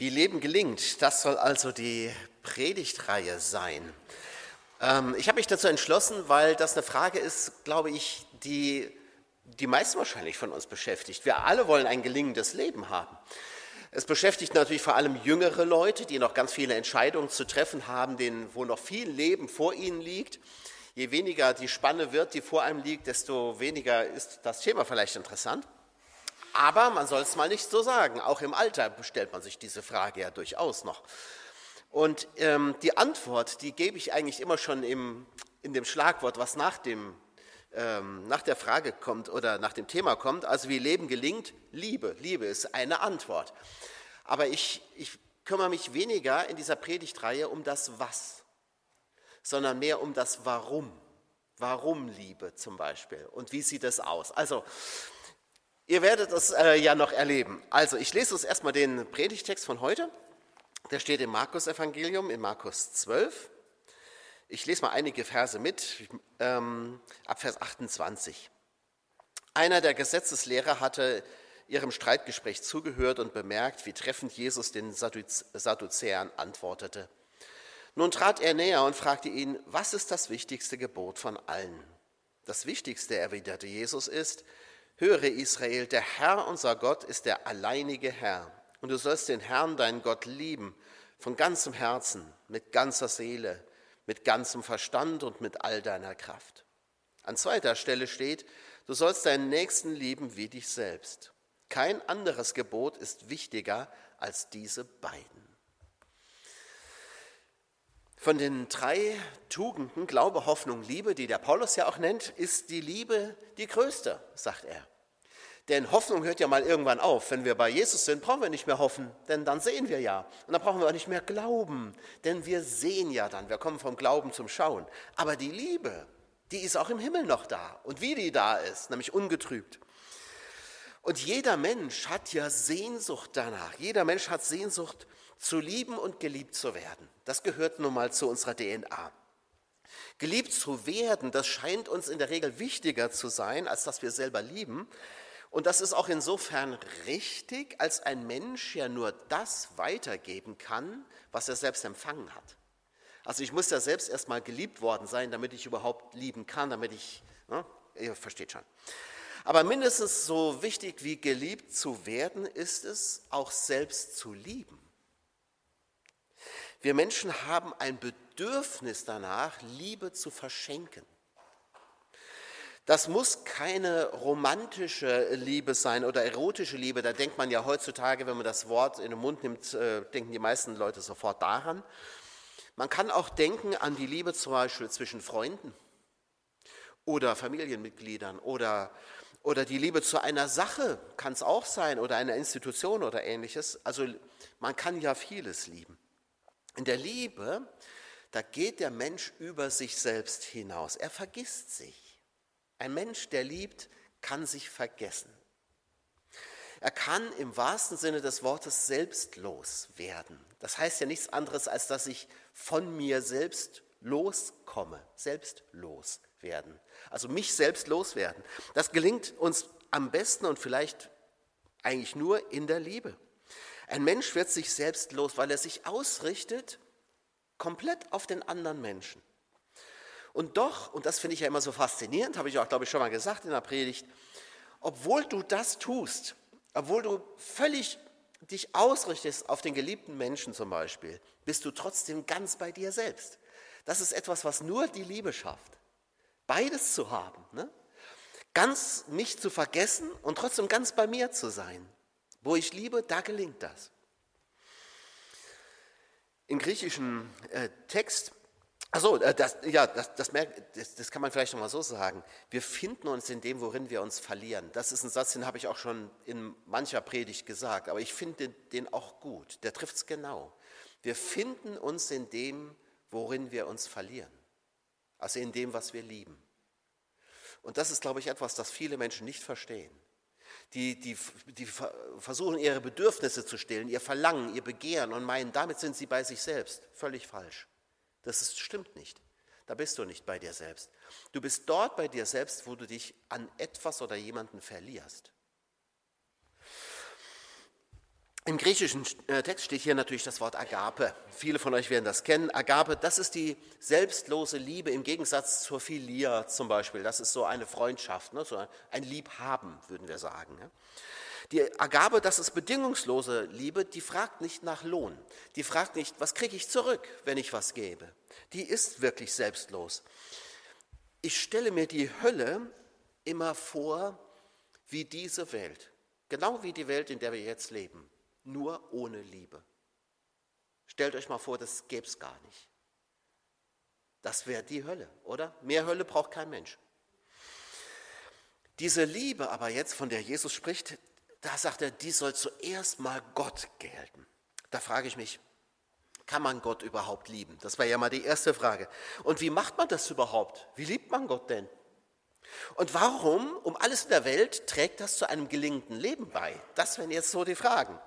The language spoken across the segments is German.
Wie Leben gelingt, das soll also die Predigtreihe sein. Ähm, ich habe mich dazu entschlossen, weil das eine Frage ist, glaube ich, die die meisten wahrscheinlich von uns beschäftigt. Wir alle wollen ein gelingendes Leben haben. Es beschäftigt natürlich vor allem jüngere Leute, die noch ganz viele Entscheidungen zu treffen haben, denen, wo noch viel Leben vor ihnen liegt. Je weniger die Spanne wird, die vor einem liegt, desto weniger ist das Thema vielleicht interessant. Aber man soll es mal nicht so sagen. Auch im Alter stellt man sich diese Frage ja durchaus noch. Und ähm, die Antwort, die gebe ich eigentlich immer schon im, in dem Schlagwort, was nach, dem, ähm, nach der Frage kommt oder nach dem Thema kommt. Also wie Leben gelingt, Liebe. Liebe ist eine Antwort. Aber ich, ich kümmere mich weniger in dieser Predigtreihe um das Was, sondern mehr um das Warum. Warum Liebe zum Beispiel und wie sieht es aus? Also Ihr werdet es äh, ja noch erleben. Also, ich lese uns erstmal den Predigtext von heute. Der steht im Markus-Evangelium, in Markus 12. Ich lese mal einige Verse mit, ähm, ab Vers 28. Einer der Gesetzeslehrer hatte ihrem Streitgespräch zugehört und bemerkt, wie treffend Jesus den Sadduzäern antwortete. Nun trat er näher und fragte ihn, was ist das wichtigste Gebot von allen? Das Wichtigste, erwiderte Jesus, ist, Höre Israel, der Herr unser Gott ist der alleinige Herr. Und du sollst den Herrn, deinen Gott, lieben, von ganzem Herzen, mit ganzer Seele, mit ganzem Verstand und mit all deiner Kraft. An zweiter Stelle steht, du sollst deinen Nächsten lieben wie dich selbst. Kein anderes Gebot ist wichtiger als diese beiden. Von den drei Tugenden, Glaube, Hoffnung, Liebe, die der Paulus ja auch nennt, ist die Liebe die größte, sagt er. Denn Hoffnung hört ja mal irgendwann auf. Wenn wir bei Jesus sind, brauchen wir nicht mehr hoffen, denn dann sehen wir ja. Und dann brauchen wir auch nicht mehr glauben, denn wir sehen ja dann. Wir kommen vom Glauben zum Schauen. Aber die Liebe, die ist auch im Himmel noch da. Und wie die da ist, nämlich ungetrübt. Und jeder Mensch hat ja Sehnsucht danach. Jeder Mensch hat Sehnsucht zu lieben und geliebt zu werden. Das gehört nun mal zu unserer DNA. Geliebt zu werden, das scheint uns in der Regel wichtiger zu sein, als dass wir selber lieben. Und das ist auch insofern richtig, als ein Mensch ja nur das weitergeben kann, was er selbst empfangen hat. Also ich muss ja selbst erstmal geliebt worden sein, damit ich überhaupt lieben kann, damit ich, ne, ihr versteht schon. Aber mindestens so wichtig wie geliebt zu werden, ist es, auch selbst zu lieben. Wir Menschen haben ein Bedürfnis danach, Liebe zu verschenken. Das muss keine romantische Liebe sein oder erotische Liebe. Da denkt man ja heutzutage, wenn man das Wort in den Mund nimmt, äh, denken die meisten Leute sofort daran. Man kann auch denken an die Liebe zum Beispiel zwischen Freunden oder Familienmitgliedern oder, oder die Liebe zu einer Sache kann es auch sein oder einer Institution oder ähnliches. Also man kann ja vieles lieben. In der Liebe, da geht der Mensch über sich selbst hinaus. Er vergisst sich. Ein Mensch, der liebt, kann sich vergessen. Er kann im wahrsten Sinne des Wortes selbstlos werden. Das heißt ja nichts anderes, als dass ich von mir selbst loskomme, selbstlos werden. Also mich selbst loswerden. Das gelingt uns am besten und vielleicht eigentlich nur in der Liebe. Ein Mensch wird sich selbst los, weil er sich ausrichtet komplett auf den anderen Menschen. Und doch, und das finde ich ja immer so faszinierend, habe ich auch, glaube ich, schon mal gesagt in der Predigt, obwohl du das tust, obwohl du völlig dich ausrichtest auf den geliebten Menschen zum Beispiel, bist du trotzdem ganz bei dir selbst. Das ist etwas, was nur die Liebe schafft. Beides zu haben. Ne? Ganz mich zu vergessen und trotzdem ganz bei mir zu sein. Wo ich liebe, da gelingt das. Im griechischen äh, Text, also äh, das, ja, das, das, das, das, kann man vielleicht nochmal so sagen. Wir finden uns in dem, worin wir uns verlieren. Das ist ein Satz, den habe ich auch schon in mancher Predigt gesagt, aber ich finde den auch gut. Der trifft es genau. Wir finden uns in dem, worin wir uns verlieren. Also in dem, was wir lieben. Und das ist, glaube ich, etwas, das viele Menschen nicht verstehen die, die, die versuchen, ihre Bedürfnisse zu stillen, ihr Verlangen, ihr Begehren und meinen, damit sind sie bei sich selbst. Völlig falsch. Das ist, stimmt nicht. Da bist du nicht bei dir selbst. Du bist dort bei dir selbst, wo du dich an etwas oder jemanden verlierst. Im griechischen äh, Text steht hier natürlich das Wort Agape. Viele von euch werden das kennen. Agape, das ist die selbstlose Liebe im Gegensatz zur Philia zum Beispiel. Das ist so eine Freundschaft, ne? so ein Liebhaben, würden wir sagen. Ne? Die Agape, das ist bedingungslose Liebe, die fragt nicht nach Lohn. Die fragt nicht, was kriege ich zurück, wenn ich was gebe. Die ist wirklich selbstlos. Ich stelle mir die Hölle immer vor wie diese Welt. Genau wie die Welt, in der wir jetzt leben nur ohne Liebe. Stellt euch mal vor, das gäbe es gar nicht. Das wäre die Hölle, oder? Mehr Hölle braucht kein Mensch. Diese Liebe aber jetzt, von der Jesus spricht, da sagt er, die soll zuerst mal Gott gelten. Da frage ich mich, kann man Gott überhaupt lieben? Das war ja mal die erste Frage. Und wie macht man das überhaupt? Wie liebt man Gott denn? Und warum, um alles in der Welt, trägt das zu einem gelingenden Leben bei? Das wären jetzt so die Fragen.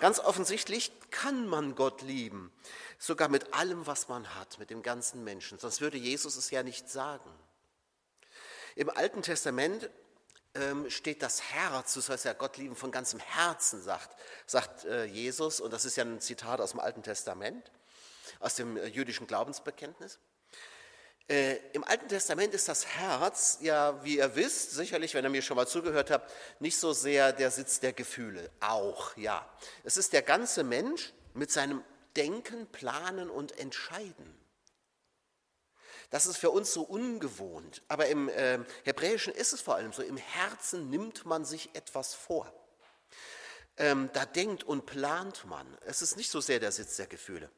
Ganz offensichtlich kann man Gott lieben, sogar mit allem, was man hat, mit dem ganzen Menschen. Sonst würde Jesus es ja nicht sagen. Im Alten Testament steht das Herz, du sollst ja Gott lieben von ganzem Herzen, sagt, sagt äh, Jesus. Und das ist ja ein Zitat aus dem Alten Testament, aus dem äh, jüdischen Glaubensbekenntnis. Äh, Im Alten Testament ist das Herz, ja, wie ihr wisst, sicherlich, wenn ihr mir schon mal zugehört habt, nicht so sehr der Sitz der Gefühle. Auch, ja. Es ist der ganze Mensch mit seinem Denken, Planen und Entscheiden. Das ist für uns so ungewohnt, aber im äh, Hebräischen ist es vor allem so, im Herzen nimmt man sich etwas vor. Ähm, da denkt und plant man. Es ist nicht so sehr der Sitz der Gefühle.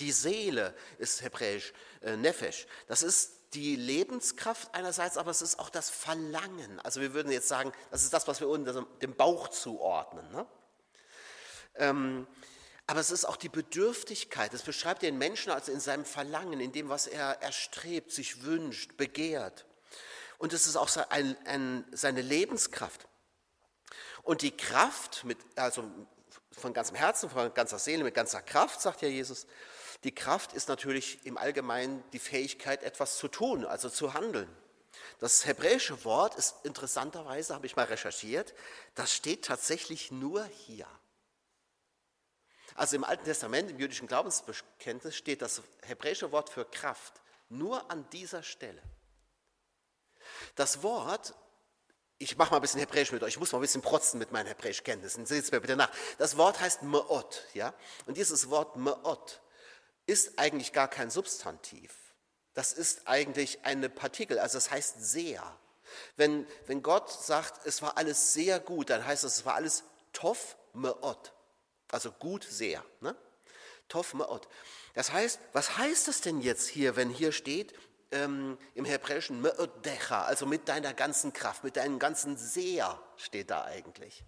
Die Seele ist hebräisch äh, Nefesh. Das ist die Lebenskraft einerseits, aber es ist auch das Verlangen. Also wir würden jetzt sagen, das ist das, was wir unter dem Bauch zuordnen. Ne? Ähm, aber es ist auch die Bedürftigkeit. Es beschreibt den Menschen also in seinem Verlangen, in dem, was er erstrebt, sich wünscht, begehrt. Und es ist auch ein, ein, seine Lebenskraft. Und die Kraft, mit, also von ganzem Herzen, von ganzer Seele, mit ganzer Kraft, sagt ja Jesus, die Kraft ist natürlich im Allgemeinen die Fähigkeit, etwas zu tun, also zu handeln. Das hebräische Wort ist interessanterweise, habe ich mal recherchiert, das steht tatsächlich nur hier. Also im Alten Testament, im jüdischen Glaubensbekenntnis steht das hebräische Wort für Kraft nur an dieser Stelle. Das Wort, ich mache mal ein bisschen Hebräisch mit euch, ich muss mal ein bisschen protzen mit meinen Hebräischkenntnissen, seht es mir bitte nach. Das Wort heißt Meot, ja? Und dieses Wort Meot ist eigentlich gar kein Substantiv. Das ist eigentlich eine Partikel, also das heißt sehr. Wenn, wenn Gott sagt, es war alles sehr gut, dann heißt es, es war alles tov meot, also gut sehr. Ne? Tov. Das heißt, was heißt das denn jetzt hier, wenn hier steht, ähm, im Hebräischen meodecha, also mit deiner ganzen Kraft, mit deinem ganzen sehr steht da eigentlich.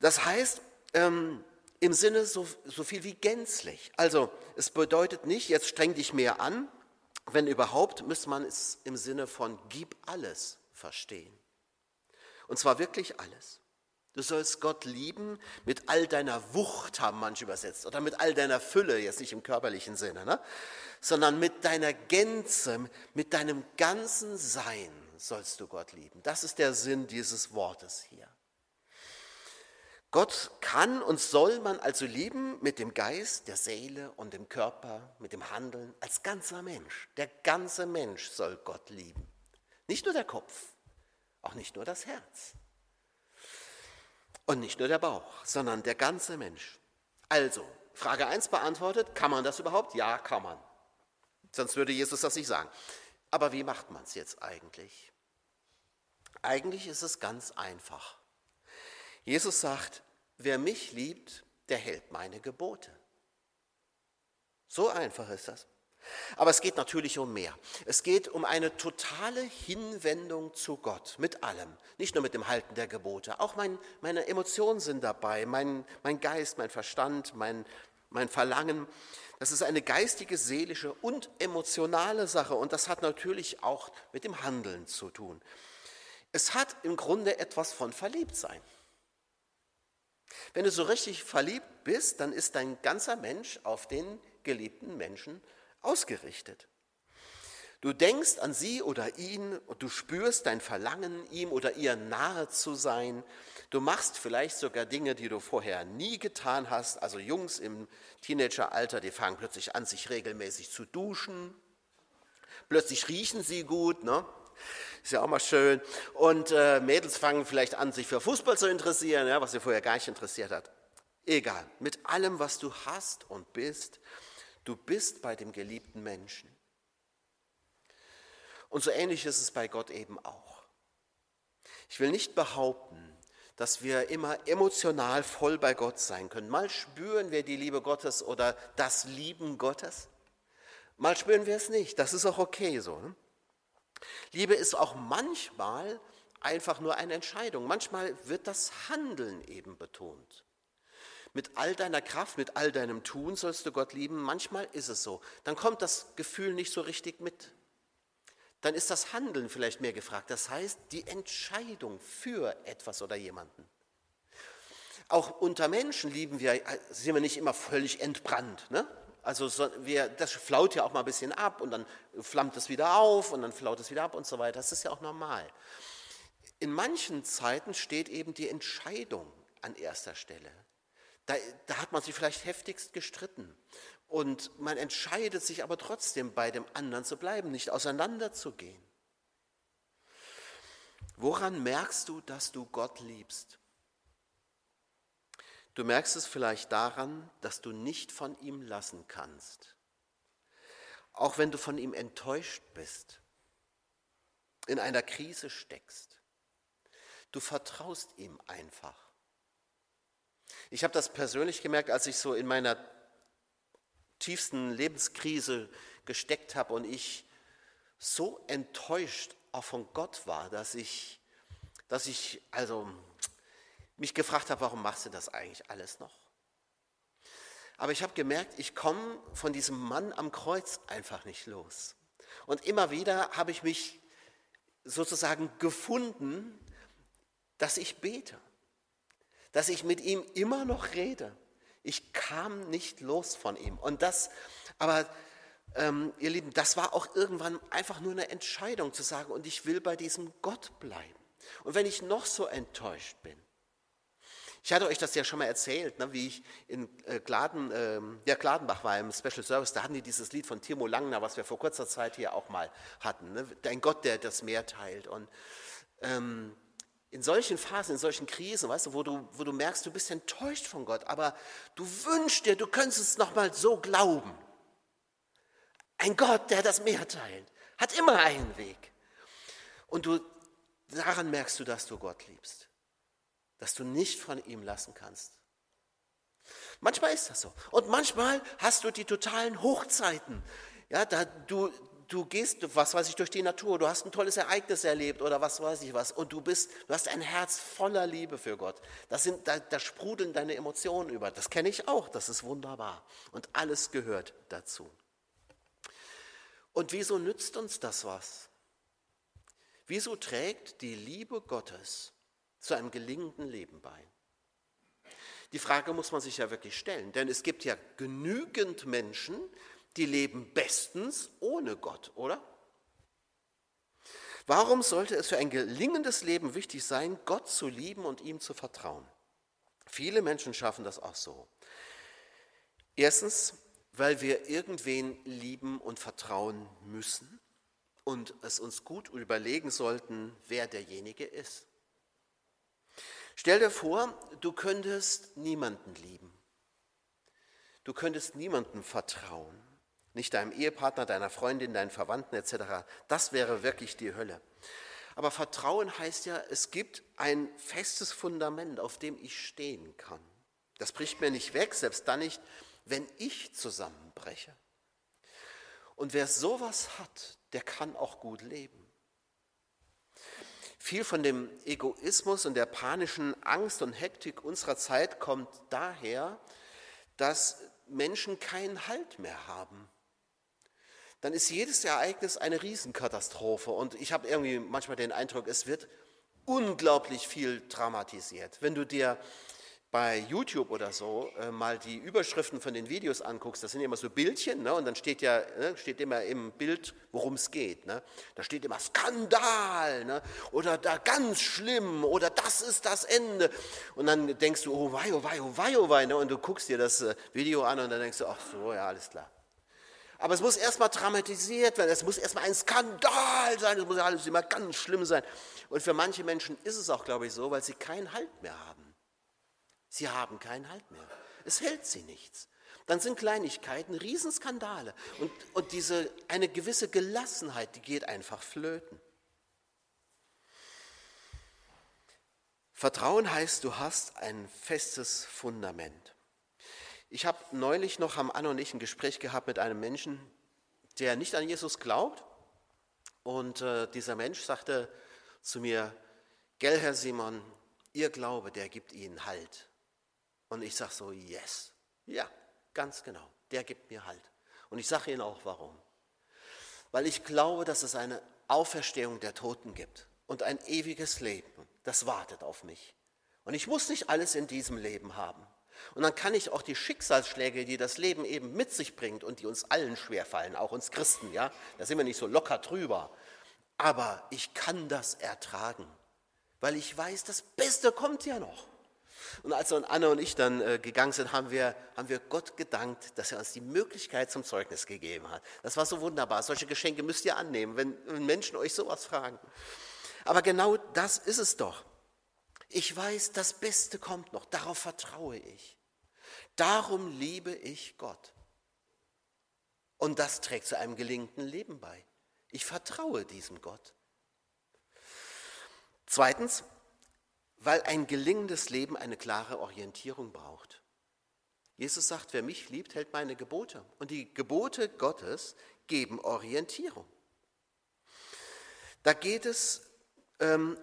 Das heißt, ähm, im Sinne so, so viel wie gänzlich. Also es bedeutet nicht, jetzt streng dich mehr an, wenn überhaupt, müsste man es im Sinne von gib alles verstehen. Und zwar wirklich alles. Du sollst Gott lieben mit all deiner Wucht, haben manche übersetzt, oder mit all deiner Fülle, jetzt nicht im körperlichen Sinne, ne? sondern mit deiner Gänze, mit deinem ganzen Sein sollst du Gott lieben. Das ist der Sinn dieses Wortes hier. Gott kann und soll man also lieben mit dem Geist, der Seele und dem Körper, mit dem Handeln, als ganzer Mensch. Der ganze Mensch soll Gott lieben. Nicht nur der Kopf, auch nicht nur das Herz und nicht nur der Bauch, sondern der ganze Mensch. Also, Frage 1 beantwortet, kann man das überhaupt? Ja, kann man. Sonst würde Jesus das nicht sagen. Aber wie macht man es jetzt eigentlich? Eigentlich ist es ganz einfach. Jesus sagt, wer mich liebt, der hält meine Gebote. So einfach ist das. Aber es geht natürlich um mehr. Es geht um eine totale Hinwendung zu Gott mit allem, nicht nur mit dem Halten der Gebote. Auch mein, meine Emotionen sind dabei, mein, mein Geist, mein Verstand, mein, mein Verlangen. Das ist eine geistige, seelische und emotionale Sache und das hat natürlich auch mit dem Handeln zu tun. Es hat im Grunde etwas von Verliebtsein. Wenn du so richtig verliebt bist, dann ist dein ganzer Mensch auf den geliebten Menschen ausgerichtet. Du denkst an sie oder ihn und du spürst dein Verlangen, ihm oder ihr nahe zu sein. Du machst vielleicht sogar Dinge, die du vorher nie getan hast. Also Jungs im Teenageralter, die fangen plötzlich an, sich regelmäßig zu duschen. Plötzlich riechen sie gut, ne? Ist ja auch mal schön. Und äh, Mädels fangen vielleicht an, sich für Fußball zu interessieren, ja, was sie vorher gar nicht interessiert hat. Egal, mit allem, was du hast und bist, du bist bei dem geliebten Menschen. Und so ähnlich ist es bei Gott eben auch. Ich will nicht behaupten, dass wir immer emotional voll bei Gott sein können. Mal spüren wir die Liebe Gottes oder das Lieben Gottes. Mal spüren wir es nicht. Das ist auch okay so. Ne? Liebe ist auch manchmal einfach nur eine Entscheidung. Manchmal wird das Handeln eben betont. Mit all deiner Kraft, mit all deinem Tun sollst du Gott lieben. Manchmal ist es so. Dann kommt das Gefühl nicht so richtig mit. Dann ist das Handeln vielleicht mehr gefragt. Das heißt, die Entscheidung für etwas oder jemanden. Auch unter Menschen lieben wir, sind wir nicht immer völlig entbrannt. Ne? Also so, wir, das flaut ja auch mal ein bisschen ab und dann flammt es wieder auf und dann flaut es wieder ab und so weiter. Das ist ja auch normal. In manchen Zeiten steht eben die Entscheidung an erster Stelle. Da, da hat man sich vielleicht heftigst gestritten und man entscheidet sich aber trotzdem bei dem anderen zu bleiben, nicht auseinanderzugehen. Woran merkst du, dass du Gott liebst? Du merkst es vielleicht daran, dass du nicht von ihm lassen kannst. Auch wenn du von ihm enttäuscht bist, in einer Krise steckst. Du vertraust ihm einfach. Ich habe das persönlich gemerkt, als ich so in meiner tiefsten Lebenskrise gesteckt habe und ich so enttäuscht auch von Gott war, dass ich, dass ich also mich gefragt habe, warum machst du das eigentlich alles noch? Aber ich habe gemerkt, ich komme von diesem Mann am Kreuz einfach nicht los. Und immer wieder habe ich mich sozusagen gefunden, dass ich bete, dass ich mit ihm immer noch rede. Ich kam nicht los von ihm. Und das, aber ähm, ihr Lieben, das war auch irgendwann einfach nur eine Entscheidung zu sagen, und ich will bei diesem Gott bleiben. Und wenn ich noch so enttäuscht bin, ich hatte euch das ja schon mal erzählt, ne, wie ich in äh, Gladen, äh, ja, Gladenbach war im Special Service, da hatten die dieses Lied von Timo Langner, was wir vor kurzer Zeit hier auch mal hatten. Ne, Dein Gott, der das Meer teilt. Und ähm, in solchen Phasen, in solchen Krisen, weißt du, wo du, wo du merkst, du bist enttäuscht von Gott, aber du wünschst dir, du könntest es nochmal so glauben. Ein Gott, der das Meer teilt, hat immer einen Weg. Und du, daran merkst du, dass du Gott liebst dass du nicht von ihm lassen kannst. Manchmal ist das so. Und manchmal hast du die totalen Hochzeiten. Ja, da du, du gehst, was weiß ich, durch die Natur, du hast ein tolles Ereignis erlebt oder was weiß ich was und du bist, du hast ein Herz voller Liebe für Gott. Das sind, da, da sprudeln deine Emotionen über. Das kenne ich auch, das ist wunderbar. Und alles gehört dazu. Und wieso nützt uns das was? Wieso trägt die Liebe Gottes zu einem gelingenden Leben bei? Die Frage muss man sich ja wirklich stellen, denn es gibt ja genügend Menschen, die leben bestens ohne Gott, oder? Warum sollte es für ein gelingendes Leben wichtig sein, Gott zu lieben und ihm zu vertrauen? Viele Menschen schaffen das auch so. Erstens, weil wir irgendwen lieben und vertrauen müssen und es uns gut überlegen sollten, wer derjenige ist. Stell dir vor, du könntest niemanden lieben. Du könntest niemandem vertrauen. Nicht deinem Ehepartner, deiner Freundin, deinen Verwandten etc. Das wäre wirklich die Hölle. Aber Vertrauen heißt ja, es gibt ein festes Fundament, auf dem ich stehen kann. Das bricht mir nicht weg, selbst dann nicht, wenn ich zusammenbreche. Und wer sowas hat, der kann auch gut leben. Viel von dem Egoismus und der panischen Angst und Hektik unserer Zeit kommt daher, dass Menschen keinen Halt mehr haben. Dann ist jedes Ereignis eine Riesenkatastrophe und ich habe irgendwie manchmal den Eindruck, es wird unglaublich viel dramatisiert. Wenn du dir bei YouTube oder so äh, mal die Überschriften von den Videos anguckst, das sind immer so Bildchen, ne? und dann steht ja ne, steht immer im Bild, worum es geht. Ne? Da steht immer Skandal ne? oder da ganz schlimm oder das ist das Ende. Und dann denkst du, oh wei, oh wei, oh wei, oh wei, ne? und du guckst dir das äh, Video an und dann denkst du, ach so, ja, alles klar. Aber es muss erstmal dramatisiert werden, es muss erstmal ein Skandal sein, es muss alles immer ganz schlimm sein. Und für manche Menschen ist es auch, glaube ich, so, weil sie keinen Halt mehr haben. Sie haben keinen Halt mehr. Es hält sie nichts. Dann sind Kleinigkeiten Riesenskandale. Und, und diese, eine gewisse Gelassenheit, die geht einfach flöten. Vertrauen heißt, du hast ein festes Fundament. Ich habe neulich noch am Anno und ich ein Gespräch gehabt mit einem Menschen, der nicht an Jesus glaubt. Und äh, dieser Mensch sagte zu mir, Gell, Herr Simon, Ihr Glaube, der gibt Ihnen Halt. Und ich sage so, yes, ja, ganz genau, der gibt mir Halt. Und ich sage Ihnen auch warum. Weil ich glaube, dass es eine Auferstehung der Toten gibt und ein ewiges Leben, das wartet auf mich. Und ich muss nicht alles in diesem Leben haben. Und dann kann ich auch die Schicksalsschläge, die das Leben eben mit sich bringt und die uns allen schwerfallen, auch uns Christen, ja, da sind wir nicht so locker drüber. Aber ich kann das ertragen, weil ich weiß, das Beste kommt ja noch. Und als dann Anne und ich dann äh, gegangen sind, haben wir, haben wir Gott gedankt, dass er uns die Möglichkeit zum Zeugnis gegeben hat. Das war so wunderbar. Solche Geschenke müsst ihr annehmen, wenn, wenn Menschen euch sowas fragen. Aber genau das ist es doch. Ich weiß, das Beste kommt noch. Darauf vertraue ich. Darum liebe ich Gott. Und das trägt zu einem gelingenden Leben bei. Ich vertraue diesem Gott. Zweitens, weil ein gelingendes Leben eine klare Orientierung braucht. Jesus sagt, wer mich liebt, hält meine Gebote. Und die Gebote Gottes geben Orientierung. Da geht es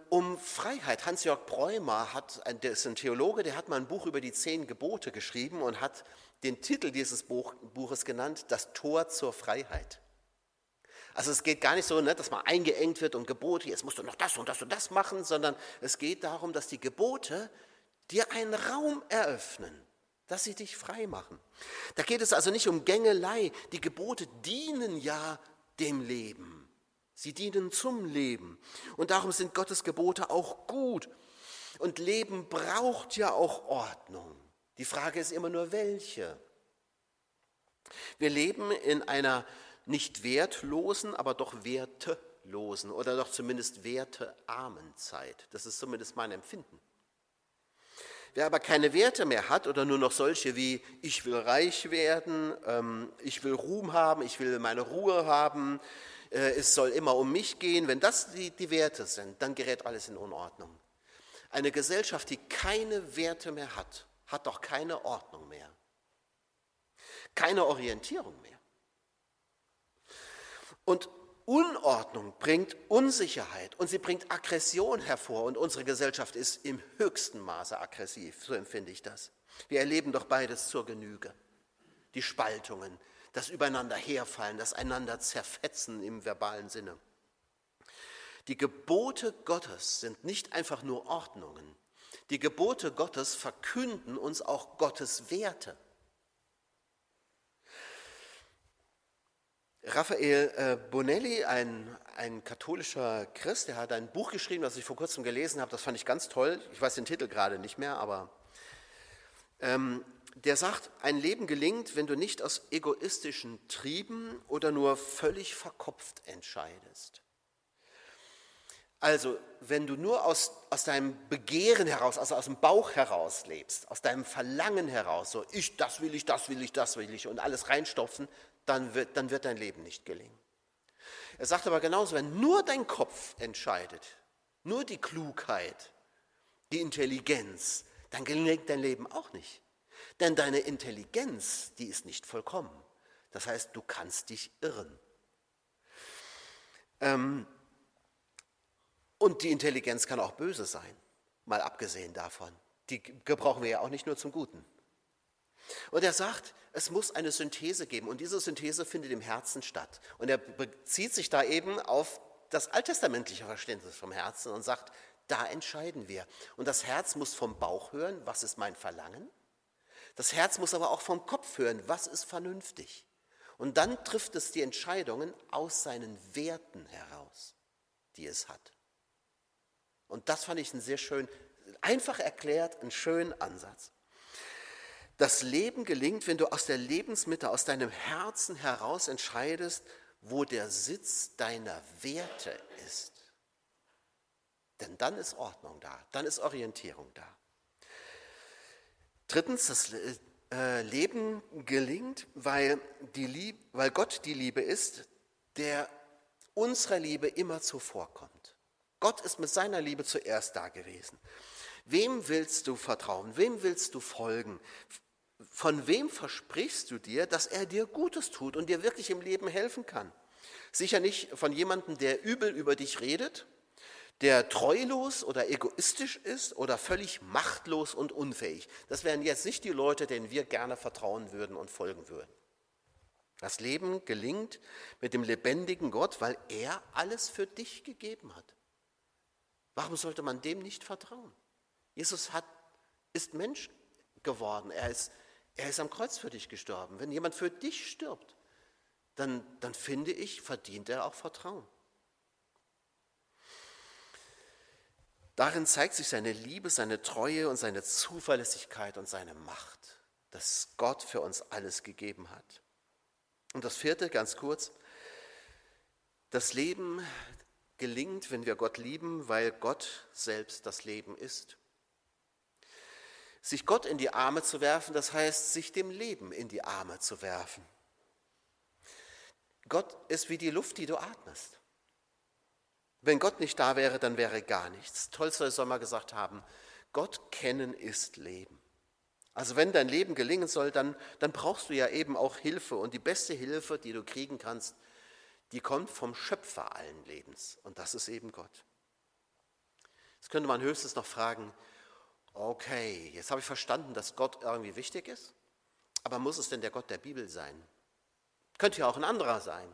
um Freiheit. Hans-Jörg Bräumer, hat, der ist ein Theologe, der hat mal ein Buch über die zehn Gebote geschrieben und hat den Titel dieses Buch, Buches genannt, Das Tor zur Freiheit. Also es geht gar nicht so, ne, dass man eingeengt wird und Gebote, jetzt musst du noch das und das und das machen, sondern es geht darum, dass die Gebote dir einen Raum eröffnen, dass sie dich frei machen. Da geht es also nicht um Gängelei. Die Gebote dienen ja dem Leben. Sie dienen zum Leben. Und darum sind Gottes Gebote auch gut. Und Leben braucht ja auch Ordnung. Die Frage ist immer nur, welche. Wir leben in einer nicht wertlosen, aber doch wertelosen oder doch zumindest wertearmen Zeit. Das ist zumindest mein Empfinden. Wer aber keine Werte mehr hat oder nur noch solche wie ich will reich werden, ähm, ich will Ruhm haben, ich will meine Ruhe haben, es soll immer um mich gehen, wenn das die, die Werte sind, dann gerät alles in Unordnung. Eine Gesellschaft, die keine Werte mehr hat, hat doch keine Ordnung mehr, keine Orientierung mehr. Und Unordnung bringt Unsicherheit und sie bringt Aggression hervor und unsere Gesellschaft ist im höchsten Maße aggressiv, so empfinde ich das. Wir erleben doch beides zur Genüge. Die Spaltungen, das Übereinander herfallen, das einander zerfetzen im verbalen Sinne. Die Gebote Gottes sind nicht einfach nur Ordnungen. Die Gebote Gottes verkünden uns auch Gottes Werte. Raphael äh, Bonelli, ein, ein katholischer Christ, der hat ein Buch geschrieben, das ich vor kurzem gelesen habe, das fand ich ganz toll. Ich weiß den Titel gerade nicht mehr, aber ähm, der sagt, ein Leben gelingt, wenn du nicht aus egoistischen Trieben oder nur völlig verkopft entscheidest. Also, wenn du nur aus, aus deinem Begehren heraus, also aus dem Bauch heraus lebst, aus deinem Verlangen heraus, so ich, das will ich, das will ich, das will ich und alles reinstopfen, dann wird, dann wird dein Leben nicht gelingen. Er sagt aber genauso, wenn nur dein Kopf entscheidet, nur die Klugheit, die Intelligenz, dann gelingt dein Leben auch nicht. Denn deine Intelligenz, die ist nicht vollkommen. Das heißt, du kannst dich irren. Ähm, und die Intelligenz kann auch böse sein, mal abgesehen davon. Die gebrauchen wir ja auch nicht nur zum Guten. Und er sagt, es muss eine Synthese geben und diese Synthese findet im Herzen statt. Und er bezieht sich da eben auf das alttestamentliche Verständnis vom Herzen und sagt, da entscheiden wir. Und das Herz muss vom Bauch hören, was ist mein Verlangen. Das Herz muss aber auch vom Kopf hören, was ist vernünftig. Und dann trifft es die Entscheidungen aus seinen Werten heraus, die es hat. Und das fand ich einen sehr schön, einfach erklärt, einen schönen Ansatz. Das Leben gelingt, wenn du aus der Lebensmitte, aus deinem Herzen heraus entscheidest, wo der Sitz deiner Werte ist. Denn dann ist Ordnung da, dann ist Orientierung da. Drittens, das äh, Leben gelingt, weil, die Lieb, weil Gott die Liebe ist, der unserer Liebe immer zuvorkommt. Gott ist mit seiner Liebe zuerst da gewesen. Wem willst du vertrauen? Wem willst du folgen? Von wem versprichst du dir, dass er dir Gutes tut und dir wirklich im Leben helfen kann? Sicher nicht von jemandem, der übel über dich redet, der treulos oder egoistisch ist oder völlig machtlos und unfähig. Das wären jetzt nicht die Leute, denen wir gerne vertrauen würden und folgen würden. Das Leben gelingt mit dem lebendigen Gott, weil er alles für dich gegeben hat. Warum sollte man dem nicht vertrauen? Jesus hat, ist Mensch geworden. Er ist, er ist am Kreuz für dich gestorben. Wenn jemand für dich stirbt, dann, dann finde ich, verdient er auch Vertrauen. Darin zeigt sich seine Liebe, seine Treue und seine Zuverlässigkeit und seine Macht, dass Gott für uns alles gegeben hat. Und das vierte, ganz kurz, das Leben gelingt, wenn wir Gott lieben, weil Gott selbst das Leben ist. Sich Gott in die Arme zu werfen, das heißt, sich dem Leben in die Arme zu werfen. Gott ist wie die Luft, die du atmest. Wenn Gott nicht da wäre, dann wäre gar nichts. Tolstoi soll mal gesagt haben, Gott kennen ist Leben. Also wenn dein Leben gelingen soll, dann, dann brauchst du ja eben auch Hilfe. Und die beste Hilfe, die du kriegen kannst, die kommt vom Schöpfer allen Lebens. Und das ist eben Gott. Jetzt könnte man höchstens noch fragen, okay, jetzt habe ich verstanden, dass Gott irgendwie wichtig ist, aber muss es denn der Gott der Bibel sein? Könnte ja auch ein anderer sein.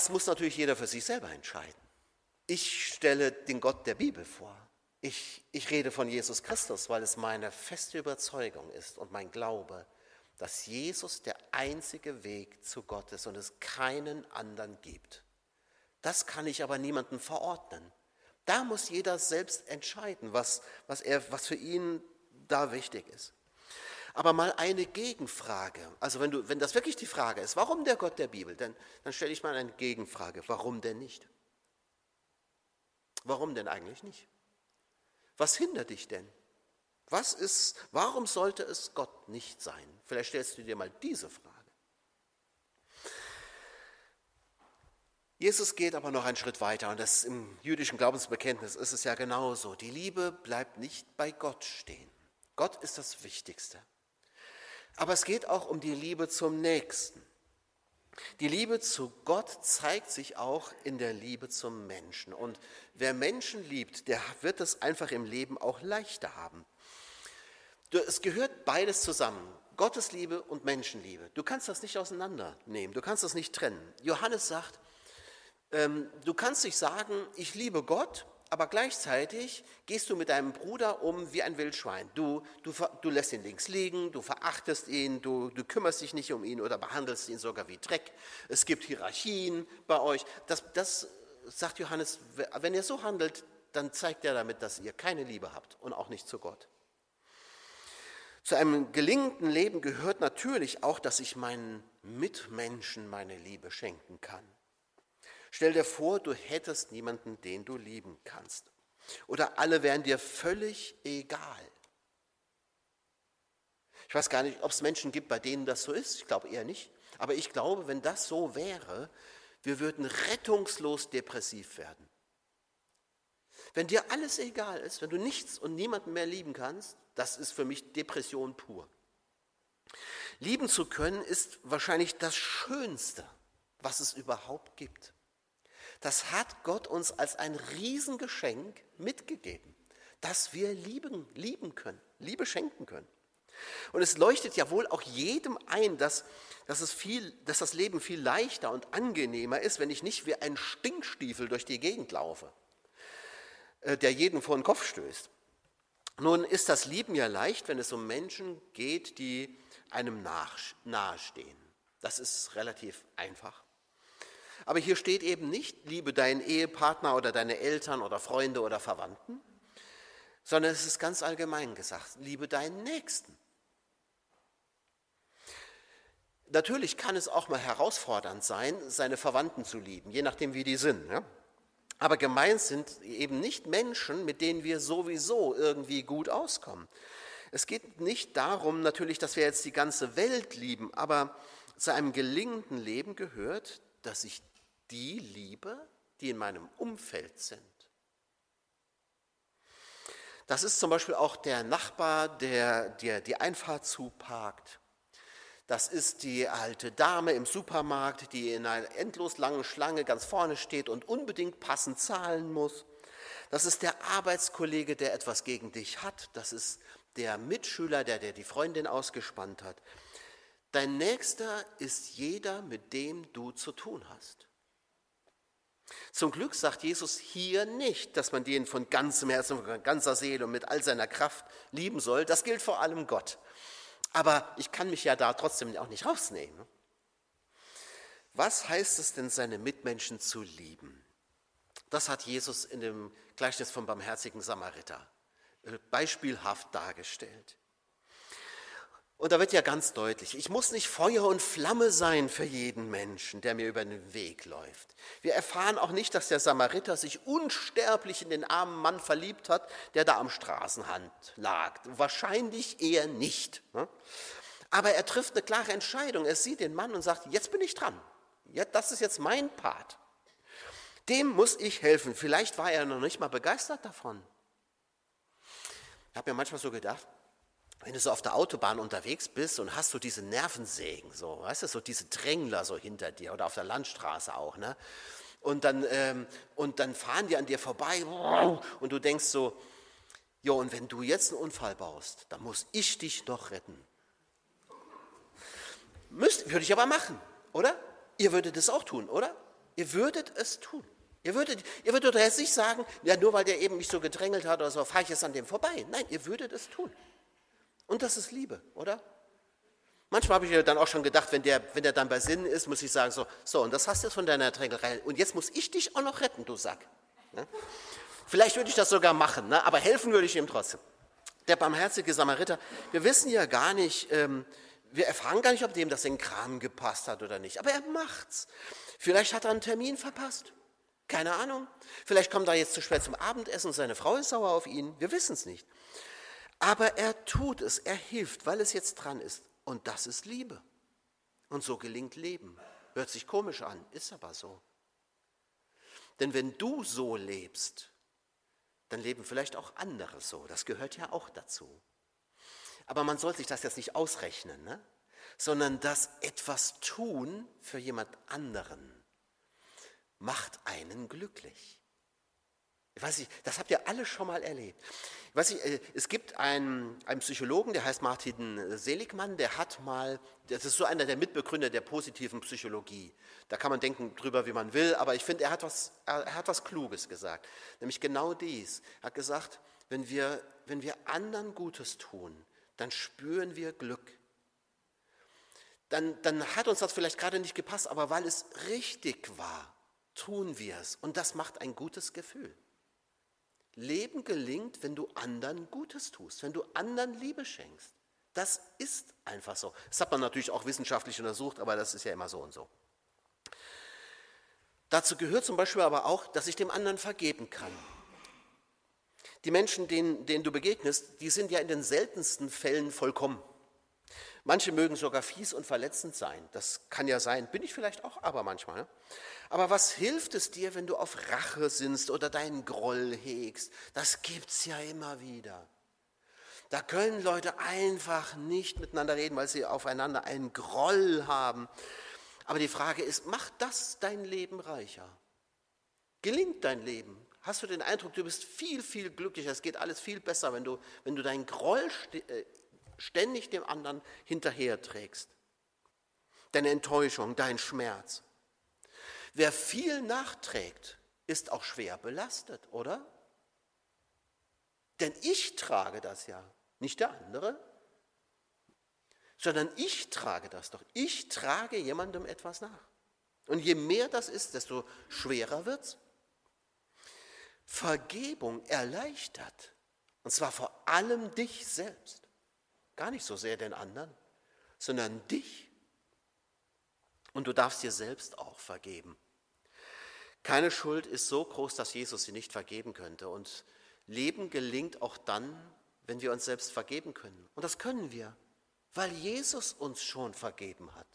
Das muss natürlich jeder für sich selber entscheiden. Ich stelle den Gott der Bibel vor. Ich, ich rede von Jesus Christus, weil es meine feste Überzeugung ist und mein Glaube, dass Jesus der einzige Weg zu Gott ist und es keinen anderen gibt. Das kann ich aber niemandem verordnen. Da muss jeder selbst entscheiden, was, was, er, was für ihn da wichtig ist. Aber mal eine Gegenfrage. Also wenn, du, wenn das wirklich die Frage ist, warum der Gott der Bibel, dann, dann stelle ich mal eine Gegenfrage. Warum denn nicht? Warum denn eigentlich nicht? Was hindert dich denn? Was ist, warum sollte es Gott nicht sein? Vielleicht stellst du dir mal diese Frage. Jesus geht aber noch einen Schritt weiter und das im jüdischen Glaubensbekenntnis ist es ja genauso. Die Liebe bleibt nicht bei Gott stehen. Gott ist das Wichtigste. Aber es geht auch um die Liebe zum Nächsten. Die Liebe zu Gott zeigt sich auch in der Liebe zum Menschen. Und wer Menschen liebt, der wird es einfach im Leben auch leichter haben. Es gehört beides zusammen, Gottes Liebe und Menschenliebe. Du kannst das nicht auseinandernehmen, du kannst das nicht trennen. Johannes sagt, ähm, du kannst nicht sagen, ich liebe Gott aber gleichzeitig gehst du mit deinem Bruder um wie ein Wildschwein. Du, du, du lässt ihn links liegen, du verachtest ihn, du, du kümmerst dich nicht um ihn oder behandelst ihn sogar wie Dreck. Es gibt Hierarchien bei euch. Das, das sagt Johannes, wenn ihr so handelt, dann zeigt er damit, dass ihr keine Liebe habt und auch nicht zu Gott. Zu einem gelingenden Leben gehört natürlich auch, dass ich meinen Mitmenschen meine Liebe schenken kann. Stell dir vor, du hättest niemanden, den du lieben kannst. Oder alle wären dir völlig egal. Ich weiß gar nicht, ob es Menschen gibt, bei denen das so ist. Ich glaube eher nicht. Aber ich glaube, wenn das so wäre, wir würden rettungslos depressiv werden. Wenn dir alles egal ist, wenn du nichts und niemanden mehr lieben kannst, das ist für mich Depression pur. Lieben zu können ist wahrscheinlich das Schönste, was es überhaupt gibt. Das hat Gott uns als ein Riesengeschenk mitgegeben, dass wir lieben, lieben können, Liebe schenken können. Und es leuchtet ja wohl auch jedem ein, dass, dass, es viel, dass das Leben viel leichter und angenehmer ist, wenn ich nicht wie ein Stinkstiefel durch die Gegend laufe. äh, der jeden vor den Kopf stößt. Nun ist das Lieben ja leicht, wenn es um Menschen geht, die einem nahestehen. Das ist relativ einfach. Aber hier steht eben nicht, liebe deinen Ehepartner oder deine Eltern oder Freunde oder Verwandten, sondern es ist ganz allgemein gesagt, liebe deinen Nächsten. Natürlich kann es auch mal herausfordernd sein, seine Verwandten zu lieben, je nachdem, wie die sind. Ja? Aber gemeint sind eben nicht Menschen, mit denen wir sowieso irgendwie gut auskommen. Es geht nicht darum, natürlich, dass wir jetzt die ganze Welt lieben, aber zu einem gelingenden Leben gehört, dass ich die liebe, die in meinem Umfeld sind. Das ist zum Beispiel auch der Nachbar, der, der die Einfahrt zuparkt. Das ist die alte Dame im Supermarkt, die in einer endlos langen Schlange ganz vorne steht und unbedingt passend zahlen muss. Das ist der Arbeitskollege, der etwas gegen dich hat. Das ist der Mitschüler, der, der die Freundin ausgespannt hat. Dein Nächster ist jeder, mit dem du zu tun hast. Zum Glück sagt Jesus hier nicht, dass man den von ganzem Herzen, von ganzer Seele und mit all seiner Kraft lieben soll. Das gilt vor allem Gott. Aber ich kann mich ja da trotzdem auch nicht rausnehmen. Was heißt es denn, seine Mitmenschen zu lieben? Das hat Jesus in dem Gleichnis vom barmherzigen Samariter äh, beispielhaft dargestellt. Und da wird ja ganz deutlich, ich muss nicht Feuer und Flamme sein für jeden Menschen, der mir über den Weg läuft. Wir erfahren auch nicht, dass der Samariter sich unsterblich in den armen Mann verliebt hat, der da am Straßenrand lag. Wahrscheinlich eher nicht. Ne? Aber er trifft eine klare Entscheidung. Er sieht den Mann und sagt, jetzt bin ich dran. Das ist jetzt mein Part. Dem muss ich helfen. Vielleicht war er noch nicht mal begeistert davon. Ich habe mir manchmal so gedacht, wenn du so auf der Autobahn unterwegs bist und hast so diese Nervensägen, so, weißt du, so diese Drängler so hinter dir oder auf der Landstraße auch, ne? Und dann, ähm, und dann fahren die an dir vorbei und du denkst so, jo, und wenn du jetzt einen Unfall baust, dann muss ich dich doch retten. Müsst, würde ich aber machen, oder? Ihr würdet es auch tun, oder? Ihr würdet es tun. Ihr würdet, ihr würdet jetzt nicht sagen, ja, nur weil der eben mich so gedrängelt hat oder so, fahre ich jetzt an dem vorbei. Nein, ihr würdet es tun. Und das ist Liebe, oder? Manchmal habe ich mir dann auch schon gedacht, wenn der, wenn der dann bei Sinnen ist, muss ich sagen, so, so, und das hast du jetzt von deiner Drängerei. Und jetzt muss ich dich auch noch retten, du Sack. Ne? Vielleicht würde ich das sogar machen, ne? aber helfen würde ich ihm trotzdem. Der barmherzige Samariter, wir wissen ja gar nicht, ähm, wir erfahren gar nicht, ob dem das in den Kram gepasst hat oder nicht, aber er macht's. Vielleicht hat er einen Termin verpasst. Keine Ahnung. Vielleicht kommt er jetzt zu spät zum Abendessen und seine Frau ist sauer auf ihn. Wir wissen es nicht. Aber er tut es, er hilft, weil es jetzt dran ist. Und das ist Liebe. Und so gelingt Leben. Hört sich komisch an, ist aber so. Denn wenn du so lebst, dann leben vielleicht auch andere so. Das gehört ja auch dazu. Aber man soll sich das jetzt nicht ausrechnen, ne? sondern das etwas tun für jemand anderen macht einen glücklich. Weiß nicht, das habt ihr alle schon mal erlebt. Weiß nicht, äh, es gibt einen, einen Psychologen, der heißt Martin Seligmann, der hat mal, das ist so einer der Mitbegründer der positiven Psychologie. Da kann man denken drüber, wie man will, aber ich finde, er hat was, er hat was Kluges gesagt. Nämlich genau dies. Er hat gesagt, wenn wir, wenn wir anderen Gutes tun, dann spüren wir Glück. Dann, dann hat uns das vielleicht gerade nicht gepasst, aber weil es richtig war, tun wir es. Und das macht ein gutes Gefühl. Leben gelingt, wenn du anderen Gutes tust, wenn du anderen Liebe schenkst. Das ist einfach so. Das hat man natürlich auch wissenschaftlich untersucht, aber das ist ja immer so und so. Dazu gehört zum Beispiel aber auch, dass ich dem anderen vergeben kann. Die Menschen, denen, denen du begegnest, die sind ja in den seltensten Fällen vollkommen. Manche mögen sogar fies und verletzend sein. Das kann ja sein, bin ich vielleicht auch, aber manchmal. Ne? Aber was hilft es dir, wenn du auf Rache sinnst oder deinen Groll hegst? Das gibt's ja immer wieder. Da können Leute einfach nicht miteinander reden, weil sie aufeinander einen Groll haben. Aber die Frage ist, macht das dein Leben reicher? Gelingt dein Leben? Hast du den Eindruck, du bist viel, viel glücklicher, es geht alles viel besser, wenn du, wenn du deinen Groll äh, ständig dem anderen hinterherträgst? Deine Enttäuschung, dein Schmerz. Wer viel nachträgt, ist auch schwer belastet, oder? Denn ich trage das ja, nicht der andere, sondern ich trage das doch. Ich trage jemandem etwas nach. Und je mehr das ist, desto schwerer wird es. Vergebung erleichtert. Und zwar vor allem dich selbst. Gar nicht so sehr den anderen, sondern dich. Und du darfst dir selbst auch vergeben. Keine Schuld ist so groß, dass Jesus sie nicht vergeben könnte. Und Leben gelingt auch dann, wenn wir uns selbst vergeben können. Und das können wir, weil Jesus uns schon vergeben hat.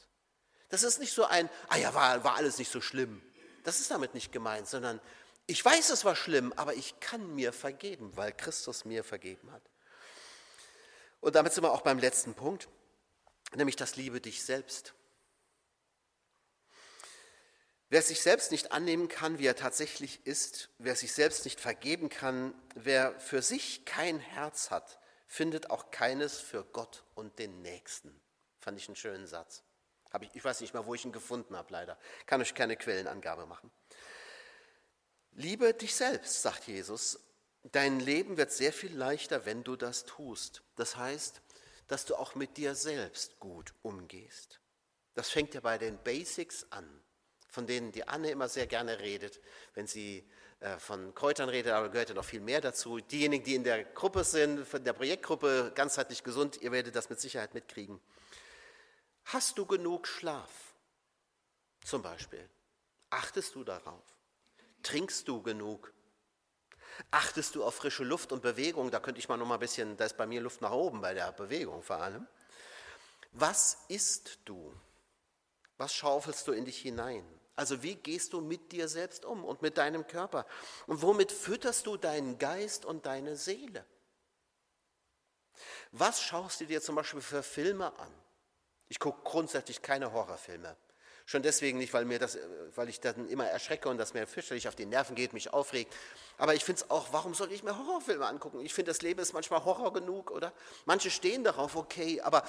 Das ist nicht so ein, ah ja, war, war alles nicht so schlimm. Das ist damit nicht gemeint, sondern ich weiß, es war schlimm, aber ich kann mir vergeben, weil Christus mir vergeben hat. Und damit sind wir auch beim letzten Punkt, nämlich das Liebe dich selbst. Wer sich selbst nicht annehmen kann, wie er tatsächlich ist, wer sich selbst nicht vergeben kann, wer für sich kein Herz hat, findet auch keines für Gott und den Nächsten. Fand ich einen schönen Satz. Ich, ich weiß nicht mal, wo ich ihn gefunden habe, leider. Kann euch keine Quellenangabe machen. Liebe dich selbst, sagt Jesus. Dein Leben wird sehr viel leichter, wenn du das tust. Das heißt, dass du auch mit dir selbst gut umgehst. Das fängt ja bei den Basics an von denen die Anne immer sehr gerne redet, wenn sie äh, von Kräutern redet, aber gehört ja noch viel mehr dazu. Diejenigen, die in der Gruppe sind, von der Projektgruppe ganzheitlich gesund, ihr werdet das mit Sicherheit mitkriegen. Hast du genug Schlaf? Zum Beispiel. Achtest du darauf? Trinkst du genug? Achtest du auf frische Luft und Bewegung? Da könnte ich mal noch mal ein bisschen, da ist bei mir Luft nach oben bei der Bewegung vor allem. Was isst du? Was schaufelst du in dich hinein? Also wie gehst du mit dir selbst um und mit deinem Körper? Und womit fütterst du deinen Geist und deine Seele? Was schaust du dir zum Beispiel für Filme an? Ich gucke grundsätzlich keine Horrorfilme. Schon deswegen nicht, weil, mir das, weil ich dann immer erschrecke und das mir fürchterlich auf die Nerven geht, mich aufregt. Aber ich finde es auch, warum soll ich mir Horrorfilme angucken? Ich finde, das Leben ist manchmal Horror genug, oder? Manche stehen darauf, okay, aber,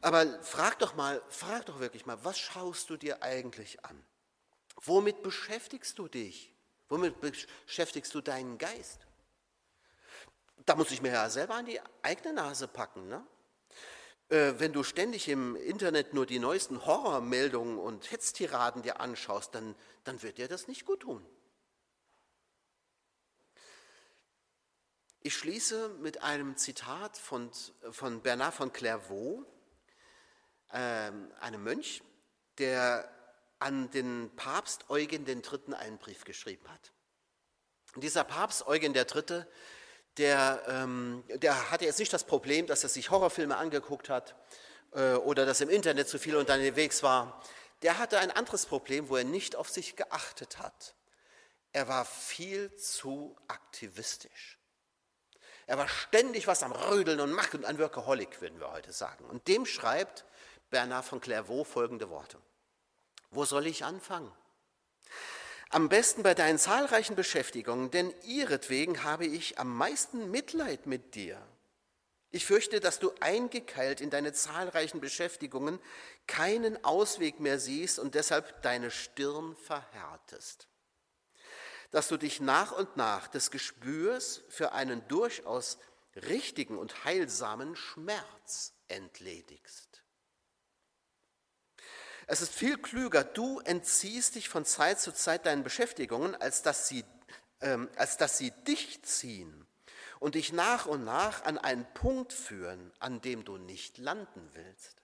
aber frag doch mal, frag doch wirklich mal, was schaust du dir eigentlich an? Womit beschäftigst du dich? Womit beschäftigst du deinen Geist? Da muss ich mir ja selber an die eigene Nase packen. Ne? Äh, wenn du ständig im Internet nur die neuesten Horrormeldungen und Hetztiraden dir anschaust, dann, dann wird dir das nicht gut tun. Ich schließe mit einem Zitat von, von Bernard von Clairvaux, äh, einem Mönch, der an den Papst Eugen III. einen Brief geschrieben hat. Und dieser Papst Eugen III., der, ähm, der hatte jetzt nicht das Problem, dass er sich Horrorfilme angeguckt hat äh, oder dass im Internet zu viel unterwegs war. Der hatte ein anderes Problem, wo er nicht auf sich geachtet hat. Er war viel zu aktivistisch. Er war ständig was am Rödeln und Machen, ein Workaholic, würden wir heute sagen. Und dem schreibt Bernard von Clairvaux folgende Worte. Wo soll ich anfangen? Am besten bei deinen zahlreichen Beschäftigungen, denn ihretwegen habe ich am meisten Mitleid mit dir. Ich fürchte, dass du eingekeilt in deine zahlreichen Beschäftigungen keinen Ausweg mehr siehst und deshalb deine Stirn verhärtest. Dass du dich nach und nach des Gespürs für einen durchaus richtigen und heilsamen Schmerz entledigst. Es ist viel klüger, du entziehst dich von Zeit zu Zeit deinen Beschäftigungen, als dass sie, ähm, als dass sie dich ziehen und dich nach und nach an einen Punkt führen, an dem du nicht landen willst.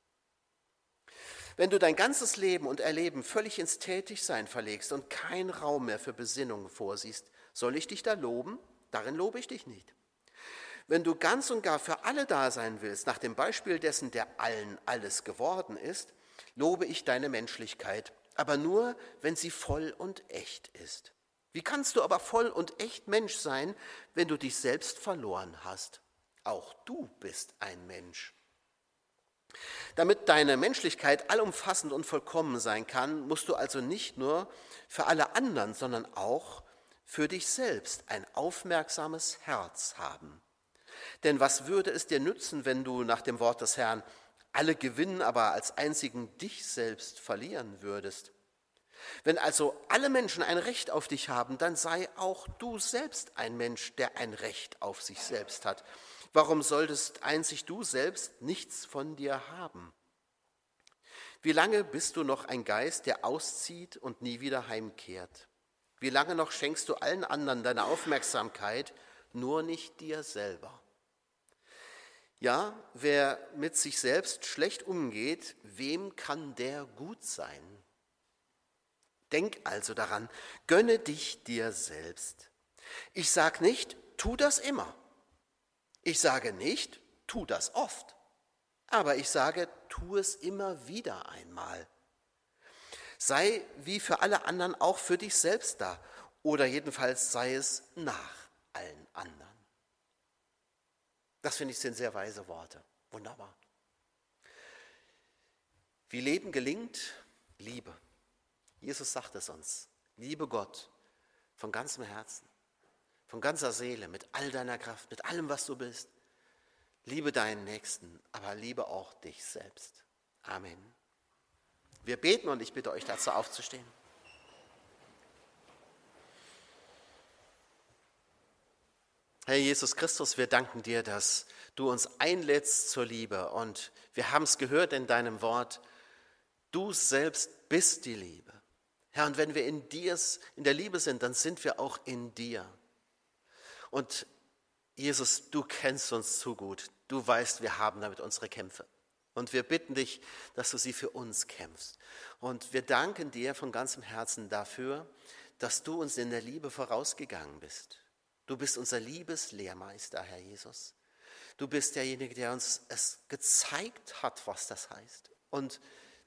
Wenn du dein ganzes Leben und Erleben völlig ins Tätigsein verlegst und keinen Raum mehr für Besinnung vorsiehst, soll ich dich da loben? Darin lobe ich dich nicht. Wenn du ganz und gar für alle da sein willst, nach dem Beispiel dessen, der allen alles geworden ist, lobe ich deine Menschlichkeit, aber nur, wenn sie voll und echt ist. Wie kannst du aber voll und echt Mensch sein, wenn du dich selbst verloren hast? Auch du bist ein Mensch. Damit deine Menschlichkeit allumfassend und vollkommen sein kann, musst du also nicht nur für alle anderen, sondern auch für dich selbst ein aufmerksames Herz haben. Denn was würde es dir nützen, wenn du nach dem Wort des Herrn alle gewinnen, aber als einzigen dich selbst verlieren würdest. Wenn also alle Menschen ein Recht auf dich haben, dann sei auch du selbst ein Mensch, der ein Recht auf sich selbst hat. Warum solltest einzig du selbst nichts von dir haben? Wie lange bist du noch ein Geist, der auszieht und nie wieder heimkehrt? Wie lange noch schenkst du allen anderen deine Aufmerksamkeit, nur nicht dir selber? Ja, wer mit sich selbst schlecht umgeht, wem kann der gut sein? Denk also daran, gönne dich dir selbst. Ich sage nicht, tu das immer. Ich sage nicht, tu das oft. Aber ich sage, tu es immer wieder einmal. Sei wie für alle anderen auch für dich selbst da. Oder jedenfalls sei es nach allen anderen. Das finde ich sind sehr weise Worte. Wunderbar. Wie Leben gelingt? Liebe. Jesus sagt es uns. Liebe Gott von ganzem Herzen, von ganzer Seele, mit all deiner Kraft, mit allem, was du bist. Liebe deinen Nächsten, aber liebe auch dich selbst. Amen. Wir beten und ich bitte euch dazu aufzustehen. Herr Jesus Christus, wir danken dir, dass du uns einlädst zur Liebe und wir haben es gehört in deinem Wort, du selbst bist die Liebe. Herr, und wenn wir in dir, in der Liebe sind, dann sind wir auch in dir. Und Jesus, du kennst uns zu gut. Du weißt, wir haben damit unsere Kämpfe. Und wir bitten dich, dass du sie für uns kämpfst. Und wir danken dir von ganzem Herzen dafür, dass du uns in der Liebe vorausgegangen bist. Du bist unser Liebeslehrmeister, Herr Jesus. Du bist derjenige, der uns es gezeigt hat, was das heißt. Und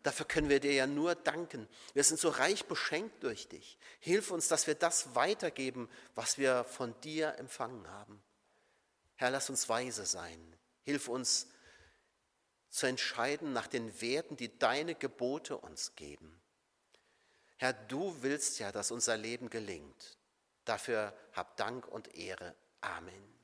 Dafür können wir dir ja nur danken. Wir sind so reich beschenkt durch dich. Hilf uns, dass wir das weitergeben, was wir von dir empfangen haben. Herr, lass uns weise sein. Hilf uns zu entscheiden nach den Werten, die deine Gebote uns geben. Herr, du willst ja, dass unser Leben gelingt. Dafür hab Dank und Ehre. Amen.